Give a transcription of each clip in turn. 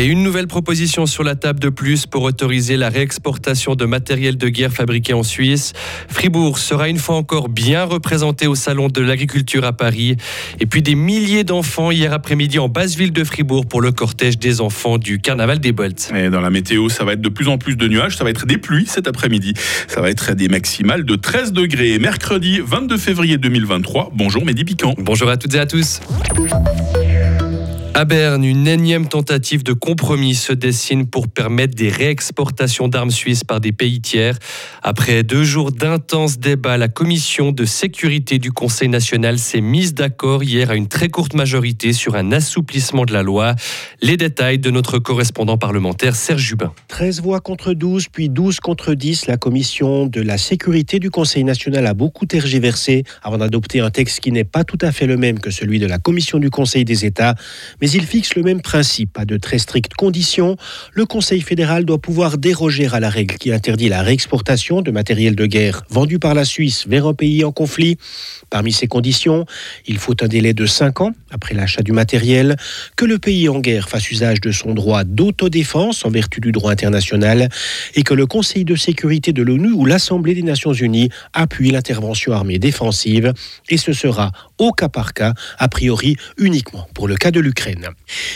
Et une nouvelle proposition sur la table de plus pour autoriser la réexportation de matériel de guerre fabriqué en Suisse. Fribourg sera une fois encore bien représenté au Salon de l'agriculture à Paris. Et puis des milliers d'enfants hier après-midi en basse ville de Fribourg pour le cortège des enfants du Carnaval des Bolts. Et dans la météo, ça va être de plus en plus de nuages, ça va être des pluies cet après-midi. Ça va être des maximales de 13 degrés. Mercredi 22 février 2023. Bonjour Mehdi Piquant. Bonjour à toutes et à tous. À Berne, une énième tentative de compromis se dessine pour permettre des réexportations d'armes suisses par des pays tiers. Après deux jours d'intenses débats, la commission de sécurité du Conseil national s'est mise d'accord hier à une très courte majorité sur un assouplissement de la loi. Les détails de notre correspondant parlementaire Serge Jubin. 13 voix contre 12, puis 12 contre 10. La commission de la sécurité du Conseil national a beaucoup tergiversé avant d'adopter un texte qui n'est pas tout à fait le même que celui de la commission du Conseil des États. Mais il fixe le même principe. À de très strictes conditions, le Conseil fédéral doit pouvoir déroger à la règle qui interdit la réexportation de matériel de guerre vendu par la Suisse vers un pays en conflit. Parmi ces conditions, il faut un délai de 5 ans après l'achat du matériel, que le pays en guerre fasse usage de son droit d'autodéfense en vertu du droit international et que le Conseil de sécurité de l'ONU ou l'Assemblée des Nations Unies appuie l'intervention armée défensive et ce sera au cas par cas, a priori uniquement pour le cas de l'Ukraine.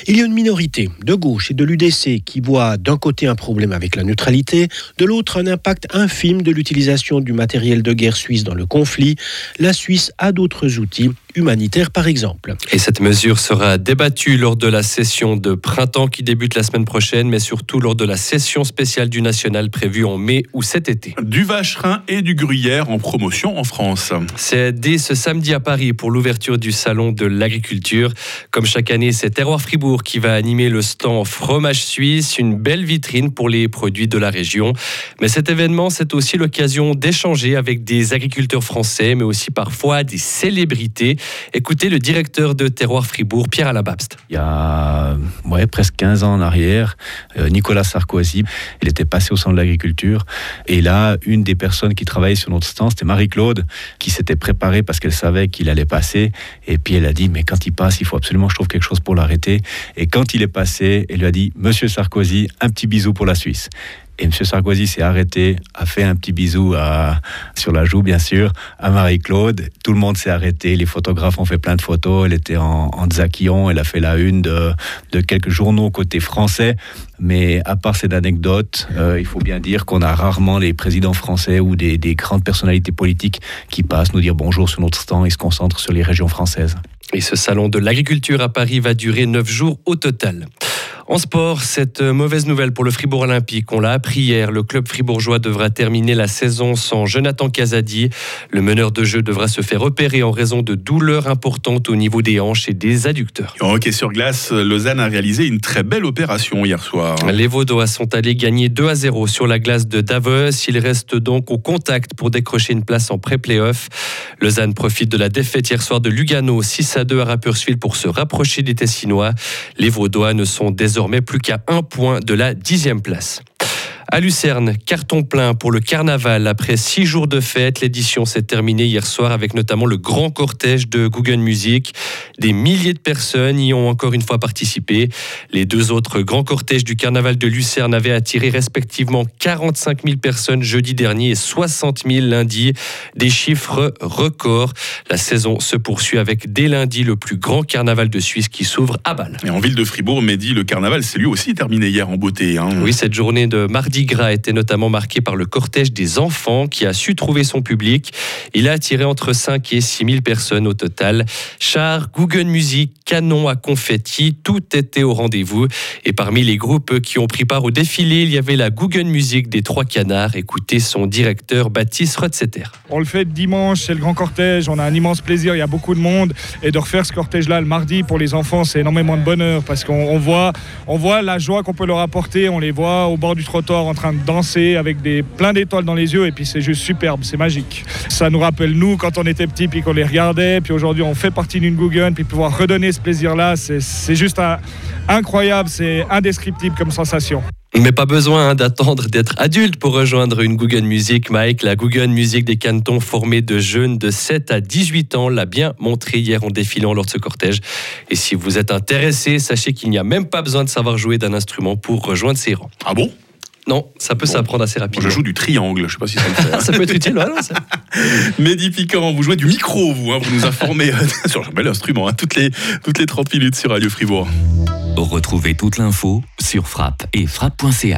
Il y a une minorité de gauche et de l'UDC qui voit d'un côté un problème avec la neutralité, de l'autre un impact infime de l'utilisation du matériel de guerre suisse dans le conflit. La Suisse a d'autres outils humanitaires par exemple. Et cette mesure sera débattue lors de la session de printemps qui débute la semaine prochaine, mais surtout lors de la session spéciale du National prévue en mai ou cet été. Du vacherin et du gruyère en promotion en France. C'est dès ce samedi à Paris pour l'ouverture du salon de l'agriculture. Comme chaque année, c'est Terroir Fribourg qui va animer le stand fromage suisse, une belle vitrine pour les produits de la région. Mais cet événement, c'est aussi l'occasion d'échanger avec des agriculteurs français, mais aussi parfois des célébrités. Écoutez le directeur de Terroir Fribourg, Pierre Alababst. Il y a ouais, presque 15 ans en arrière, euh, Nicolas Sarkozy, il était passé au centre de l'agriculture. Et là, une des personnes qui travaillait sur notre stand, c'était Marie-Claude, qui s'était préparée parce qu'elle savait qu'il allait passer. Et puis elle a dit, mais quand il passe, il faut absolument que je trouve quelque chose pour l'arrêter. Et quand il est passé, elle lui a dit, Monsieur Sarkozy, un petit bisou pour la Suisse. Et M. Sarkozy s'est arrêté, a fait un petit bisou sur la joue, bien sûr, à Marie-Claude. Tout le monde s'est arrêté. Les photographes ont fait plein de photos. Elle était en, en. Elle a fait la une de, de quelques journaux côté français. Mais à part cette anecdote, euh, il faut bien dire qu'on a rarement les présidents français ou des, des grandes personnalités politiques qui passent nous dire bonjour sur notre stand et se concentrent sur les régions françaises. Et ce salon de l'agriculture à Paris va durer neuf jours au total. En sport, cette mauvaise nouvelle pour le Fribourg Olympique. On l'a appris hier, le club fribourgeois devra terminer la saison sans Jonathan Casadi. Le meneur de jeu devra se faire opérer en raison de douleurs importantes au niveau des hanches et des adducteurs. En hockey sur glace, Lausanne a réalisé une très belle opération hier soir. Les Vaudois sont allés gagner 2 à 0 sur la glace de Davos. Ils restent donc au contact pour décrocher une place en pré-playoff. Lausanne profite de la défaite hier soir de Lugano 6 à 2 à Rapperswil pour se rapprocher des Tessinois. Les Vaudois ne sont désormais désormais plus qu'à un point de la dixième place. À Lucerne, carton plein pour le carnaval. Après six jours de fête, l'édition s'est terminée hier soir avec notamment le grand cortège de Google Music. Des milliers de personnes y ont encore une fois participé. Les deux autres grands cortèges du carnaval de Lucerne avaient attiré respectivement 45 000 personnes jeudi dernier et 60 000 lundi. Des chiffres records. La saison se poursuit avec dès lundi le plus grand carnaval de Suisse qui s'ouvre à Bâle. Et en ville de Fribourg, Mehdi, le carnaval s'est lui aussi terminé hier en beauté. Hein. Oui, cette journée de mardi Gras était notamment marqué par le cortège des enfants qui a su trouver son public. Il a attiré entre 5 et 6 000 personnes au total. Chars, Google Music, canons à confetti, tout était au rendez-vous. Et parmi les groupes qui ont pris part au défilé, il y avait la Google Music des Trois Canards. Écoutez son directeur Baptiste Rotzeter. On le fait dimanche, c'est le grand cortège, on a un immense plaisir, il y a beaucoup de monde. Et de refaire ce cortège-là le mardi pour les enfants, c'est énormément de bonheur parce qu'on voit, on voit la joie qu'on peut leur apporter, on les voit au bord du trottoir en train de danser avec des, plein d'étoiles dans les yeux et puis c'est juste superbe, c'est magique. Ça nous rappelle nous quand on était petits puis qu'on les regardait, puis aujourd'hui on fait partie d'une Google, puis pouvoir redonner ce plaisir-là, c'est juste un- incroyable, c'est indescriptible comme sensation. Mais pas besoin hein, d'attendre d'être adulte pour rejoindre une Google Music. Mike, la Google Music des cantons formée de jeunes de 7 à 18 ans l'a bien montré hier en défilant lors de ce cortège. Et si vous êtes intéressé, sachez qu'il n'y a même pas besoin de savoir jouer d'un instrument pour rejoindre ces rangs. Ah bon? Non, ça peut Bon. s'apprendre assez rapidement. je joue du triangle, je sais pas si ça le fait. ça peut être utile, voilà. ça. Mehdi Piquant, vous jouez du micro, vous, hein, vous nous informez euh, sur un bel instrument, hein, toutes, les, toutes les 30 minutes sur Radio Fribourg. Retrouvez toute l'info sur frappe et frappe.ch.